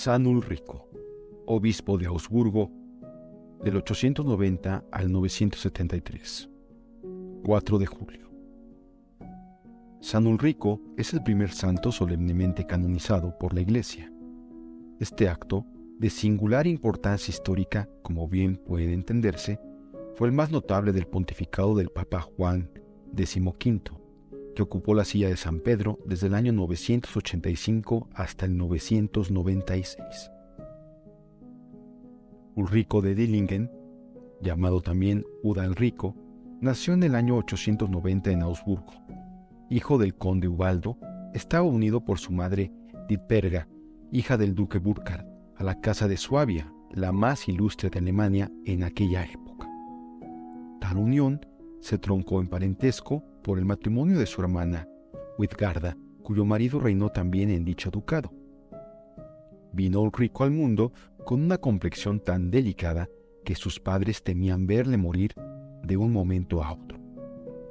San Ulrico, obispo de Augsburgo, del 890 al 973. 4 de julio. San Ulrico es el primer santo solemnemente canonizado por la Iglesia. Este acto, de singular importancia histórica, como bien puede entenderse, fue el más notable del pontificado del Papa Juan XV, ocupó la silla de San Pedro desde el año 985 hasta el 996. Ulrico de Dillingen, llamado también Udalrico, nació en el año 890 en Augsburgo. Hijo del conde Ubaldo, estaba unido por su madre Dipperga, hija del duque Burkhard, a la casa de Suabia, la más ilustre de Alemania en aquella época. Tal unión se troncó en parentesco por el matrimonio de su hermana, Witgarda, cuyo marido reinó también en dicho ducado. Vino Ulrico al mundo con una complexión tan delicada que sus padres temían verle morir de un momento a otro.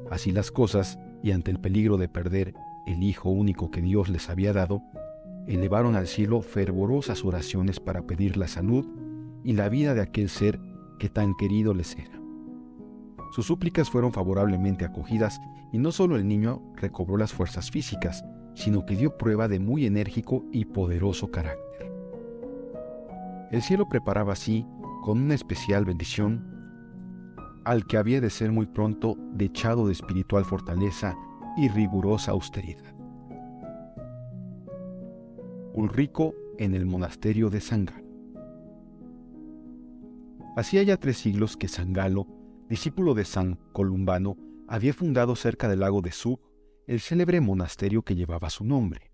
Así las cosas, y ante el peligro de perder el hijo único que Dios les había dado, elevaron al cielo fervorosas oraciones para pedir la salud y la vida de aquel ser que tan querido les era. Sus súplicas fueron favorablemente acogidas y no solo el niño recobró las fuerzas físicas, sino que dio prueba de muy enérgico y poderoso carácter. El cielo preparaba así, con una especial bendición, al que había de ser muy pronto dechado de espiritual fortaleza y rigurosa austeridad. Ulrico en el monasterio de San Galo. Hacía ya tres siglos que San Galo, discípulo de San Columbano, había fundado cerca del lago de Zug el célebre monasterio que llevaba su nombre.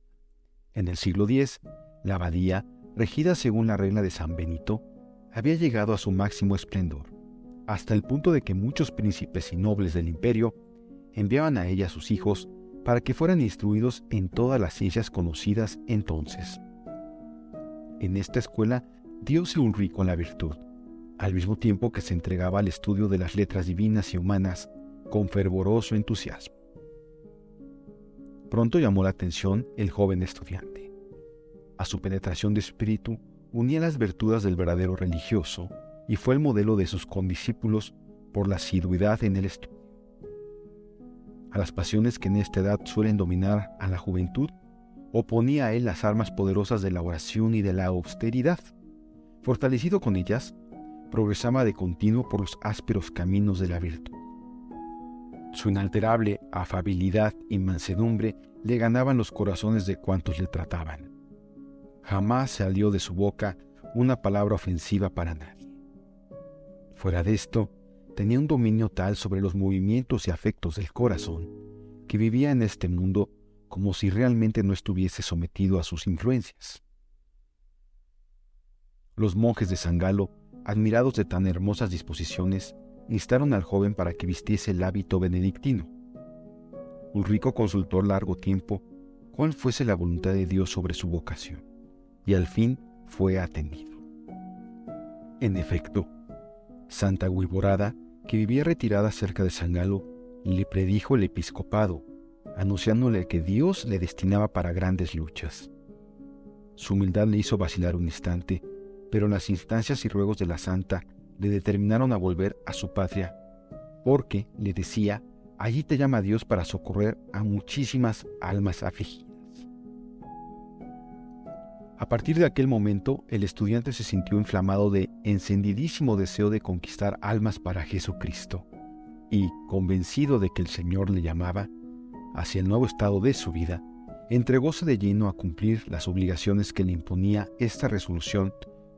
En el siglo X, la abadía, regida según la regla de San Benito, había llegado a su máximo esplendor, hasta el punto de que muchos príncipes y nobles del imperio enviaban a ella a sus hijos para que fueran instruidos en todas las ciencias conocidas entonces. En esta escuela diose un rico en la virtud, al mismo tiempo que se entregaba al estudio de las letras divinas y humanas con fervoroso entusiasmo. Pronto llamó la atención el joven estudiante. A su penetración de espíritu unía las virtudes del verdadero religioso y fue el modelo de sus condiscípulos por la asiduidad en el estudio. A las pasiones que en esta edad suelen dominar a la juventud, oponía a él las armas poderosas de la oración y de la austeridad. Fortalecido con ellas, progresaba de continuo por los ásperos caminos de la virtud. Su inalterable afabilidad y mansedumbre le ganaban los corazones de cuantos le trataban. Jamás salió de su boca una palabra ofensiva para nadie. Fuera de esto, tenía un dominio tal sobre los movimientos y afectos del corazón que vivía en este mundo como si realmente no estuviese sometido a sus influencias. Los monjes de San Galo, admirados de tan hermosas disposiciones, instaron al joven para que vistiese el hábito benedictino. Ulrico consultó largo tiempo cuál fuese la voluntad de Dios sobre su vocación, y al fin fue atendido. En efecto, Santa Guiborada, que vivía retirada cerca de San Galo, le predijo el episcopado, anunciándole que Dios le destinaba para grandes luchas. Su humildad le hizo vacilar un instante, pero las instancias y ruegos de la santa le determinaron a volver a su patria, porque, le decía, allí te llama Dios para socorrer a muchísimas almas afligidas. A partir de aquel momento, el estudiante se sintió inflamado de encendidísimo deseo de conquistar almas para Jesucristo, y, convencido de que el Señor le llamaba hacia el nuevo estado de su vida, entregóse de lleno a cumplir las obligaciones que le imponía esta resolución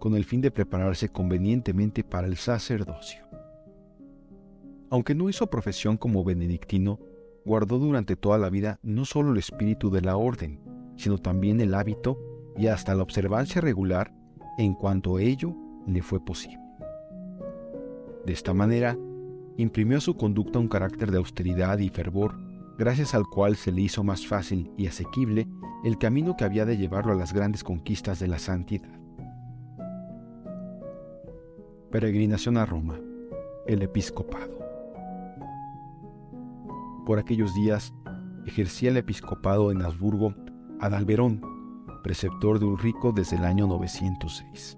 con el fin de prepararse convenientemente para el sacerdocio. Aunque no hizo profesión como benedictino, guardó durante toda la vida no solo el espíritu de la orden, sino también el hábito y hasta la observancia regular en cuanto a ello le fue posible. De esta manera, imprimió a su conducta un carácter de austeridad y fervor, gracias al cual se le hizo más fácil y asequible el camino que había de llevarlo a las grandes conquistas de la santidad. Peregrinación a Roma. El episcopado. Por aquellos días ejercía el episcopado en Habsburgo Adalberón, preceptor de Ulrico desde el año 906.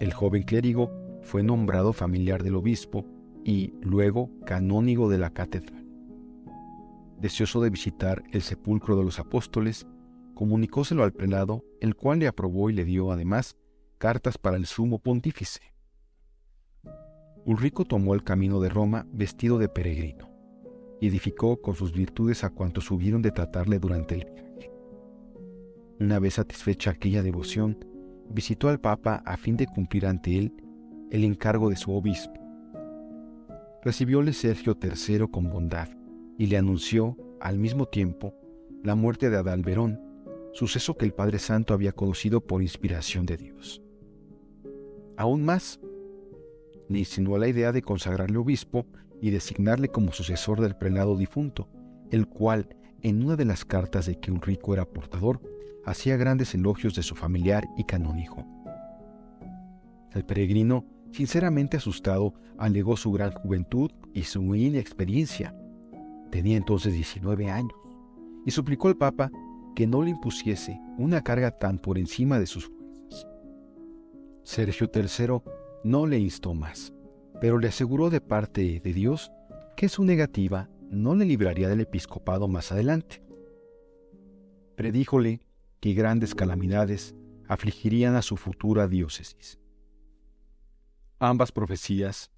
El joven clérigo fue nombrado familiar del obispo y luego canónigo de la catedral. Deseoso de visitar el sepulcro de los apóstoles, comunicóselo al prelado, el cual le aprobó y le dio además cartas para el sumo pontífice. Ulrico tomó el camino de Roma vestido de peregrino y edificó con sus virtudes a cuantos hubieron de tratarle durante el viaje. Una vez satisfecha aquella devoción, visitó al Papa a fin de cumplir ante él el encargo de su obispo. Recibióle Sergio III con bondad y le anunció, al mismo tiempo, la muerte de Adalberón, suceso que el Padre Santo había conocido por inspiración de Dios. Aún más, le insinuó la idea de consagrarle obispo y designarle como sucesor del prelado difunto, el cual, en una de las cartas de que Ulrico era portador, hacía grandes elogios de su familiar y canónigo. El peregrino, sinceramente asustado, alegó su gran juventud y su inexperiencia. Tenía entonces 19 años y suplicó al Papa que no le impusiese una carga tan por encima de sus fuerzas. Sergio III no le instó más, pero le aseguró de parte de Dios que su negativa no le libraría del episcopado más adelante. Predíjole que grandes calamidades afligirían a su futura diócesis. Ambas profecías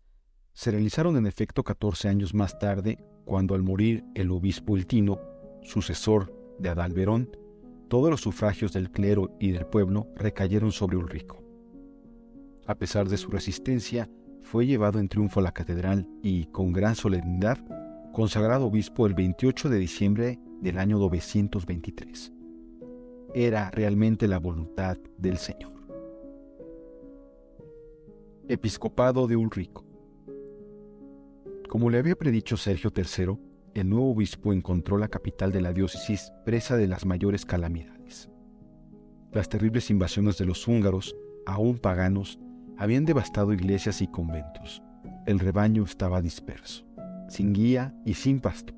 se realizaron en efecto 14 años más tarde, cuando al morir el obispo Iltino, sucesor de Adalberón, todos los sufragios del clero y del pueblo recayeron sobre Ulrico. A pesar de su resistencia, fue llevado en triunfo a la catedral y, con gran solemnidad, consagrado obispo el 28 de diciembre del año 923. Era realmente la voluntad del Señor. Episcopado de Ulrico. Como le había predicho Sergio III, el nuevo obispo encontró la capital de la diócesis presa de las mayores calamidades. Las terribles invasiones de los húngaros, aún paganos, habían devastado iglesias y conventos. El rebaño estaba disperso, sin guía y sin pasto.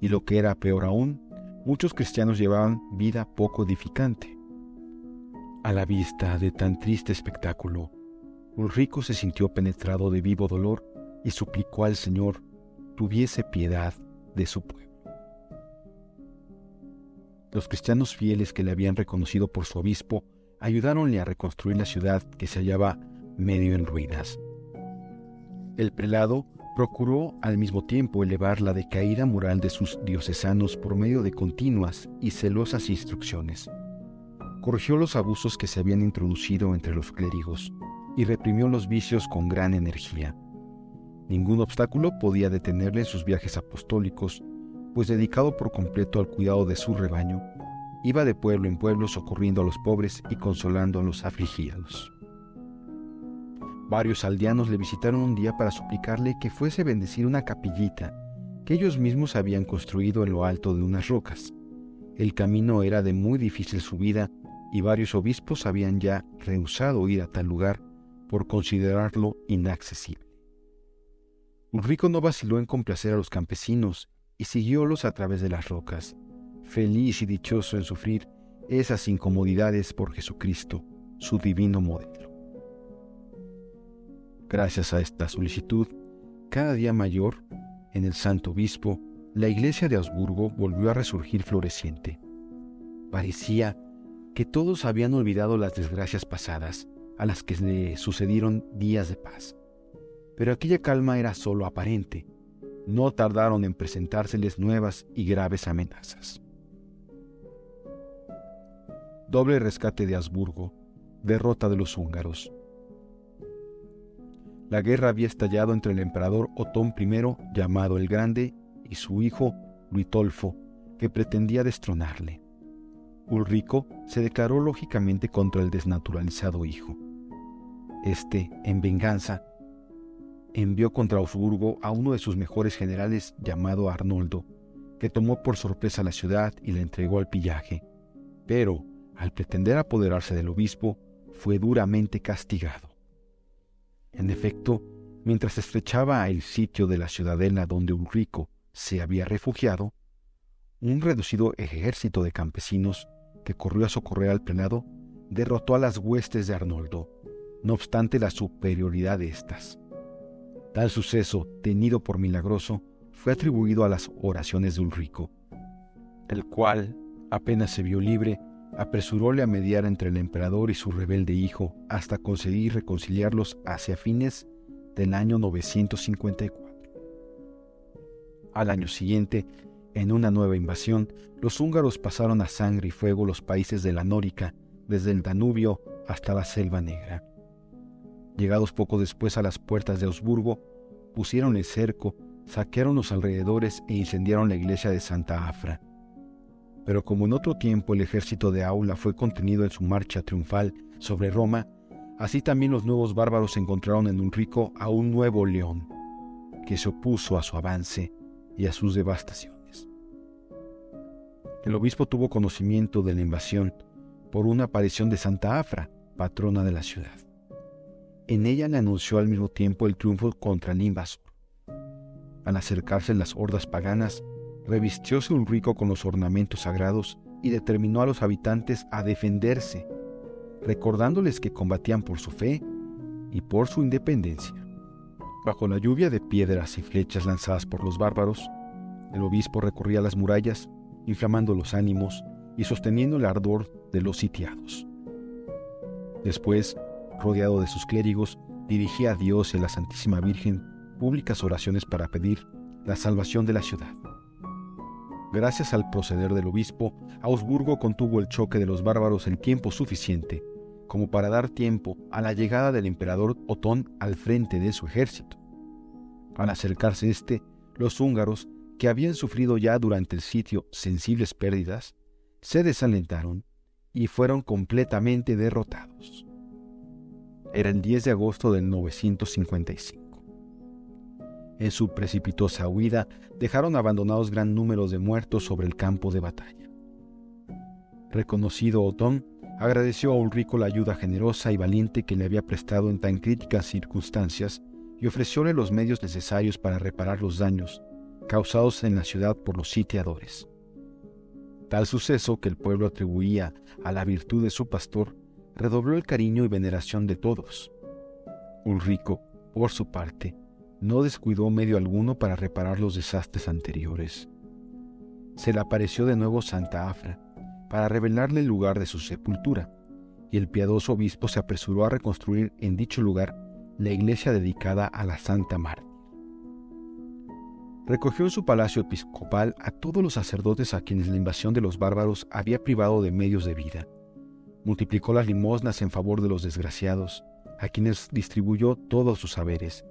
Y lo que era peor aún, muchos cristianos llevaban vida poco edificante. A la vista de tan triste espectáculo, Ulrico se sintió penetrado de vivo dolor y suplicó al Señor tuviese piedad de su pueblo. Los cristianos fieles que le habían reconocido por su obispo ayudáronle a reconstruir la ciudad que se hallaba medio en ruinas. El prelado procuró al mismo tiempo elevar la decaída moral de sus diocesanos por medio de continuas y celosas instrucciones. Corrigió los abusos que se habían introducido entre los clérigos y reprimió los vicios con gran energía. Ningún obstáculo podía detenerle en sus viajes apostólicos, pues dedicado por completo al cuidado de su rebaño, Iba de pueblo en pueblo socorriendo a los pobres y consolando a los afligidos. Varios aldeanos le visitaron un día para suplicarle que fuese bendecir una capillita que ellos mismos habían construido en lo alto de unas rocas. El camino era de muy difícil subida y varios obispos habían ya rehusado ir a tal lugar por considerarlo inaccesible. Ulrico no vaciló en complacer a los campesinos y siguiólos a través de las rocas feliz y dichoso en sufrir esas incomodidades por Jesucristo, su divino modelo. Gracias a esta solicitud, cada día mayor, en el Santo Obispo, la iglesia de Augsburgo volvió a resurgir floreciente. Parecía que todos habían olvidado las desgracias pasadas, a las que le sucedieron días de paz. Pero aquella calma era sólo aparente. No tardaron en presentárseles nuevas y graves amenazas doble rescate de Habsburgo, derrota de los húngaros. La guerra había estallado entre el emperador Otón I, llamado el Grande, y su hijo Luitolfo, que pretendía destronarle. Ulrico se declaró lógicamente contra el desnaturalizado hijo. Este, en venganza, envió contra Augsburgo a uno de sus mejores generales llamado Arnoldo, que tomó por sorpresa la ciudad y la entregó al pillaje. Pero, al pretender apoderarse del obispo, fue duramente castigado. En efecto, mientras estrechaba el sitio de la ciudadela donde Ulrico se había refugiado, un reducido ejército de campesinos que corrió a socorrer al prelado, derrotó a las huestes de Arnoldo, no obstante la superioridad de éstas. Tal suceso, tenido por milagroso, fue atribuido a las oraciones de Ulrico, el cual, apenas se vio libre, apresuróle a mediar entre el emperador y su rebelde hijo hasta conseguir reconciliarlos hacia fines del año 954. Al año siguiente, en una nueva invasión, los húngaros pasaron a sangre y fuego los países de la Nórica, desde el Danubio hasta la Selva Negra. Llegados poco después a las puertas de Augsburgo, pusieron el cerco, saquearon los alrededores e incendiaron la iglesia de Santa Afra. Pero como en otro tiempo el ejército de Aula fue contenido en su marcha triunfal sobre Roma, así también los nuevos bárbaros encontraron en Ulrico a un nuevo león, que se opuso a su avance y a sus devastaciones. El obispo tuvo conocimiento de la invasión por una aparición de Santa Afra, patrona de la ciudad. En ella le anunció al mismo tiempo el triunfo contra el. Al acercarse las hordas paganas, revistióse un rico con los ornamentos sagrados y determinó a los habitantes a defenderse, recordándoles que combatían por su fe y por su independencia. Bajo la lluvia de piedras y flechas lanzadas por los bárbaros, el obispo recorría las murallas, inflamando los ánimos y sosteniendo el ardor de los sitiados. Después, rodeado de sus clérigos, dirigía a Dios y a la Santísima Virgen públicas oraciones para pedir la salvación de la ciudad. Gracias al proceder del obispo, Augsburgo contuvo el choque de los bárbaros en tiempo suficiente como para dar tiempo a la llegada del emperador Otón al frente de su ejército. Al acercarse este, los húngaros, que habían sufrido ya durante el sitio sensibles pérdidas, se desalentaron y fueron completamente derrotados. Era el 10 de agosto del 955. En su precipitosa huida dejaron abandonados gran número de muertos sobre el campo de batalla. Reconocido Otón, agradeció a Ulrico la ayuda generosa y valiente que le había prestado en tan críticas circunstancias y ofrecióle los medios necesarios para reparar los daños causados en la ciudad por los sitiadores. Tal suceso que el pueblo atribuía a la virtud de su pastor redobló el cariño y veneración de todos. Ulrico, por su parte, no descuidó medio alguno para reparar los desastres anteriores. Se le apareció de nuevo Santa Afra para revelarle el lugar de su sepultura, y el piadoso obispo se apresuró a reconstruir en dicho lugar la iglesia dedicada a la Santa Mártir. Recogió en su palacio episcopal a todos los sacerdotes a quienes la invasión de los bárbaros había privado de medios de vida. Multiplicó las limosnas en favor de los desgraciados, a quienes distribuyó todos sus saberes,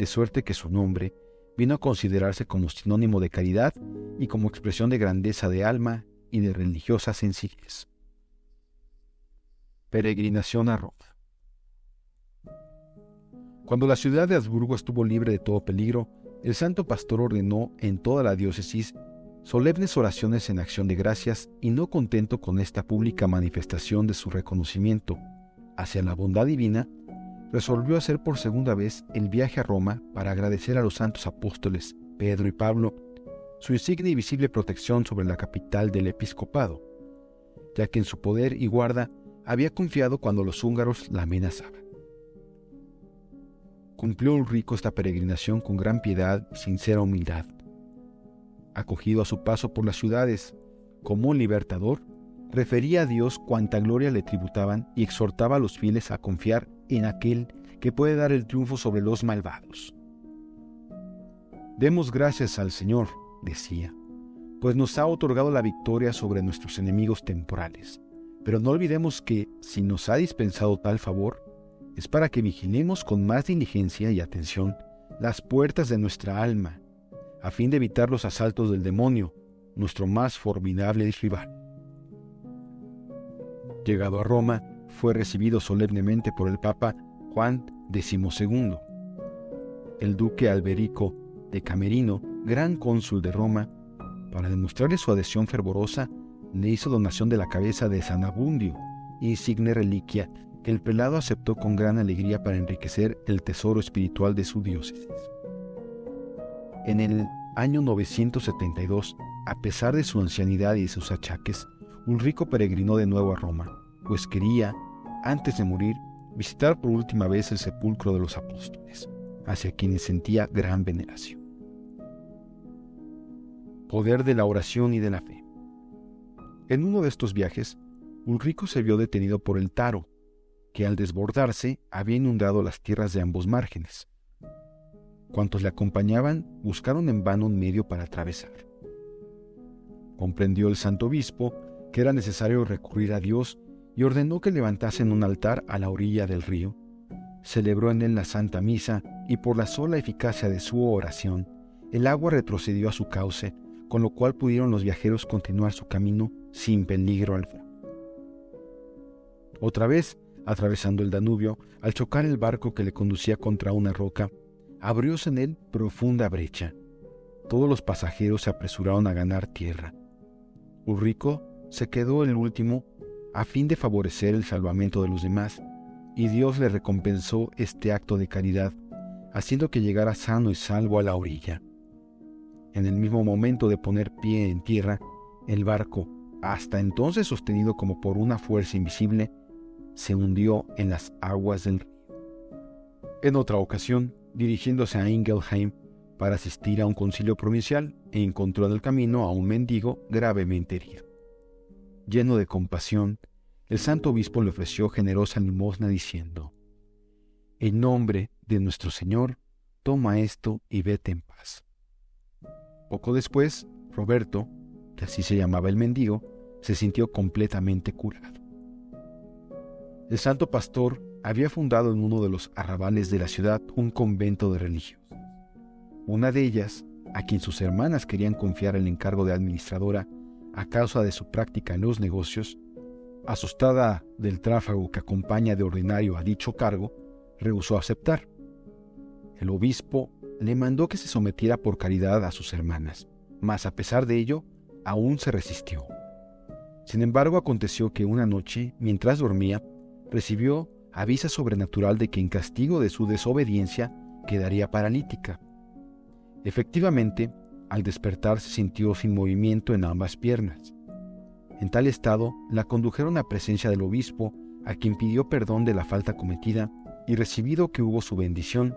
de suerte que su nombre vino a considerarse como sinónimo de caridad y como expresión de grandeza de alma y de religiosa sencillez. Peregrinación a Roma. Cuando la ciudad de Habsburgo estuvo libre de todo peligro, el santo pastor ordenó en toda la diócesis solemnes oraciones en acción de gracias y no contento con esta pública manifestación de su reconocimiento hacia la bondad divina, resolvió hacer por segunda vez el viaje a Roma para agradecer a los santos apóstoles Pedro y Pablo su insignia y visible protección sobre la capital del episcopado, ya que en su poder y guarda había confiado cuando los húngaros la amenazaban cumplió Ulrico esta peregrinación con gran piedad y sincera humildad. Acogido a su paso por las ciudades como un libertador, refería a Dios cuánta gloria le tributaban y exhortaba a los fieles a confiar en aquel que puede dar el triunfo sobre los malvados. Demos gracias al Señor, decía, pues nos ha otorgado la victoria sobre nuestros enemigos temporales. Pero no olvidemos que, si nos ha dispensado tal favor, es para que vigilemos con más diligencia y atención las puertas de nuestra alma, a fin de evitar los asaltos del demonio, nuestro más formidable rival. Llegado a Roma, fue recibido solemnemente por el Papa Juan XII. El duque Alberico de Camerino, gran cónsul de Roma, para demostrarle su adhesión fervorosa, le hizo donación de la cabeza de San Abundio, insigne reliquia que el prelado aceptó con gran alegría para enriquecer el tesoro espiritual de su diócesis. En el año 972, a pesar de su ancianidad y de sus achaques, Ulrico peregrinó de nuevo a Roma, pues quería, antes de morir, visitar por última vez el sepulcro de los apóstoles, hacia quienes sentía gran veneración. Poder de la oración y de la fe. En uno de estos viajes, Ulrico se vio detenido por el Taro, que al desbordarse había inundado las tierras de ambos márgenes. Cuantos le acompañaban buscaron en vano un medio para atravesar. Comprendió el santo obispo que era necesario recurrir a Dios y ordenó que levantasen un altar a la orilla del río. Celebró en él la Santa Misa y por la sola eficacia de su oración, el agua retrocedió a su cauce, con lo cual pudieron los viajeros continuar su camino sin peligro alguno. Otra vez, atravesando el Danubio, al chocar el barco que le conducía contra una roca, abrióse en él profunda brecha. Todos los pasajeros se apresuraron a ganar tierra. Ulrico se quedó el último a fin de favorecer el salvamento de los demás, y Dios le recompensó este acto de caridad, haciendo que llegara sano y salvo a la orilla. En el mismo momento de poner pie en tierra, el barco, hasta entonces sostenido como por una fuerza invisible, se hundió en las aguas del río. En otra ocasión, dirigiéndose a Ingelheim para asistir a un concilio provincial, encontró en el camino a un mendigo gravemente herido. Lleno de compasión, el santo obispo le ofreció generosa limosna diciendo, En nombre de nuestro Señor, toma esto y vete en paz. Poco después, Roberto, que así se llamaba el mendigo, se sintió completamente curado. El santo pastor había fundado en uno de los arrabales de la ciudad un convento de religios. Una de ellas, a quien sus hermanas querían confiar el encargo de administradora, a causa de su práctica en los negocios, asustada del tráfago que acompaña de ordinario a dicho cargo, rehusó aceptar. El obispo le mandó que se sometiera por caridad a sus hermanas, mas a pesar de ello, aún se resistió. Sin embargo, aconteció que una noche, mientras dormía, recibió avisa sobrenatural de que en castigo de su desobediencia quedaría paralítica. Efectivamente, al despertar se sintió sin movimiento en ambas piernas. En tal estado, la condujeron a presencia del obispo, a quien pidió perdón de la falta cometida, y recibido que hubo su bendición,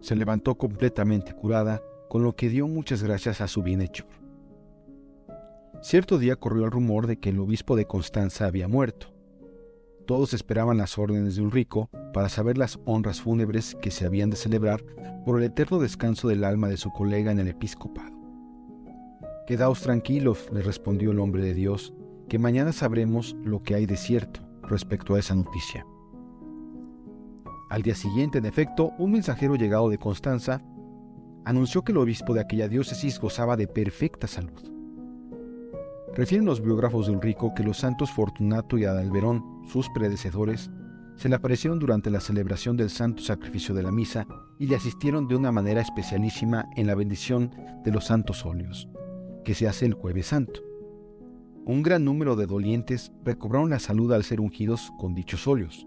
se levantó completamente curada, con lo que dio muchas gracias a su bienhechor. Cierto día corrió el rumor de que el obispo de Constanza había muerto. Todos esperaban las órdenes de Ulrico para saber las honras fúnebres que se habían de celebrar por el eterno descanso del alma de su colega en el episcopado. Quedaos tranquilos, le respondió el hombre de Dios, que mañana sabremos lo que hay de cierto respecto a esa noticia. Al día siguiente, en efecto, un mensajero llegado de Constanza anunció que el obispo de aquella diócesis gozaba de perfecta salud. Refieren los biógrafos de Ulrico que los santos Fortunato y Adalberón, sus predecesores, se le aparecieron durante la celebración del santo sacrificio de la misa y le asistieron de una manera especialísima en la bendición de los santos óleos que se hace el jueves santo. Un gran número de dolientes recobraron la salud al ser ungidos con dichos óleos.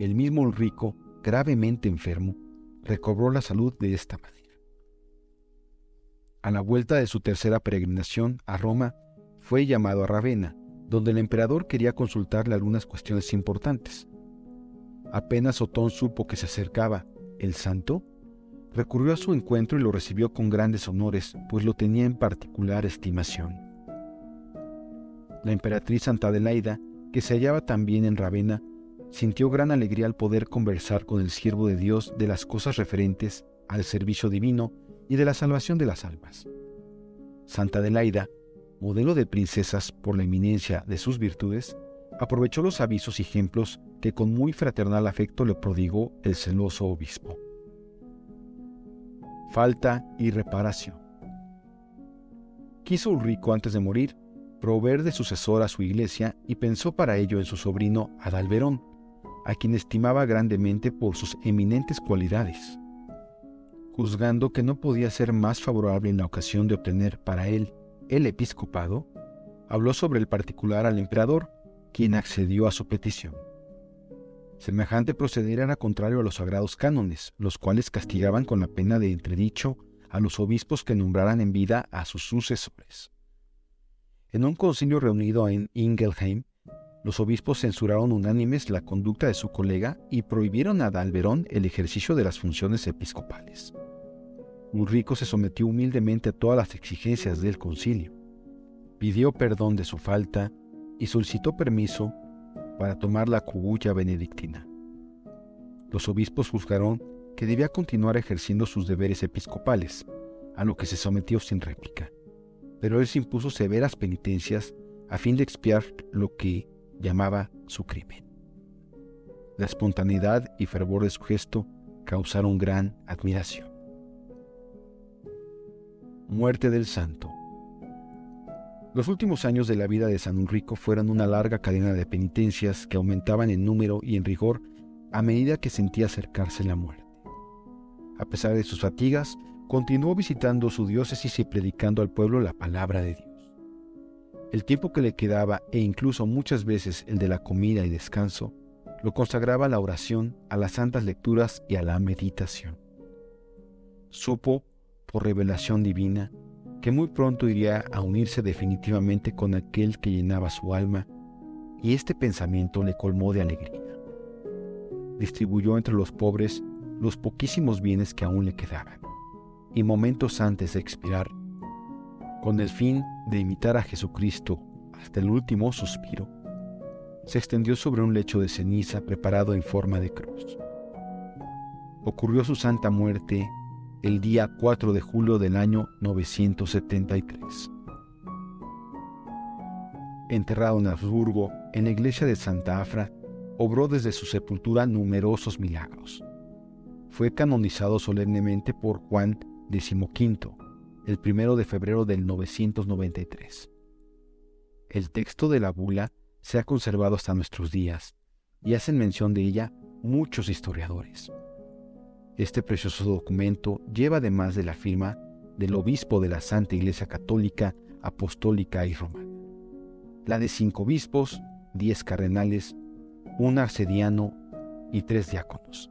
El mismo Ulrico, gravemente enfermo, recobró la salud de esta manera. A la vuelta de su tercera peregrinación a Roma, fue llamado a Ravenna, donde el emperador quería consultarle algunas cuestiones importantes. Apenas Otón supo que se acercaba el santo, recurrió a su encuentro y lo recibió con grandes honores, pues lo tenía en particular estimación. La emperatriz Santa Adelaida, que se hallaba también en Ravenna, sintió gran alegría al poder conversar con el siervo de Dios de las cosas referentes al servicio divino y de la salvación de las almas. Santa Adelaida, modelo de princesas por la eminencia de sus virtudes, aprovechó los avisos y ejemplos que con muy fraternal afecto le prodigó el celoso obispo falta y reparación. Quiso Ulrico antes de morir proveer de sucesor a su iglesia y pensó para ello en su sobrino Adalberón, a quien estimaba grandemente por sus eminentes cualidades. Juzgando que no podía ser más favorable en la ocasión de obtener para él el episcopado, habló sobre el particular al emperador, quien accedió a su petición. Semejante proceder era contrario a los sagrados cánones, los cuales castigaban con la pena de entredicho a los obispos que nombraran en vida a sus sucesores. En un concilio reunido en Ingelheim, los obispos censuraron unánimes la conducta de su colega y prohibieron a Dalberón el ejercicio de las funciones episcopales. Ulrico se sometió humildemente a todas las exigencias del concilio, pidió perdón de su falta y solicitó permiso para tomar la cubulla benedictina. Los obispos juzgaron que debía continuar ejerciendo sus deberes episcopales, a lo que se sometió sin réplica, pero él se impuso severas penitencias a fin de expiar lo que llamaba su crimen. La espontaneidad y fervor de su gesto causaron gran admiración. Muerte del Santo. Los últimos años de la vida de San Enrico fueron una larga cadena de penitencias que aumentaban en número y en rigor a medida que sentía acercarse la muerte. A pesar de sus fatigas, continuó visitando su diócesis y predicando al pueblo la palabra de Dios. El tiempo que le quedaba e incluso muchas veces el de la comida y descanso, lo consagraba a la oración, a las santas lecturas y a la meditación. Supo, por revelación divina, que muy pronto iría a unirse definitivamente con aquel que llenaba su alma, y este pensamiento le colmó de alegría. Distribuyó entre los pobres los poquísimos bienes que aún le quedaban, y momentos antes de expirar, con el fin de imitar a Jesucristo hasta el último suspiro, se extendió sobre un lecho de ceniza preparado en forma de cruz. Ocurrió su santa muerte el día 4 de julio del año 973. Enterrado en Habsburgo, en la iglesia de Santa Afra, obró desde su sepultura numerosos milagros. Fue canonizado solemnemente por Juan XV, el primero de febrero del 993. El texto de la bula se ha conservado hasta nuestros días y hacen mención de ella muchos historiadores. Este precioso documento lleva además de la firma del obispo de la Santa Iglesia Católica, Apostólica y Romana, la de cinco obispos, diez cardenales, un arcediano y tres diáconos,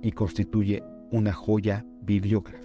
y constituye una joya bibliográfica.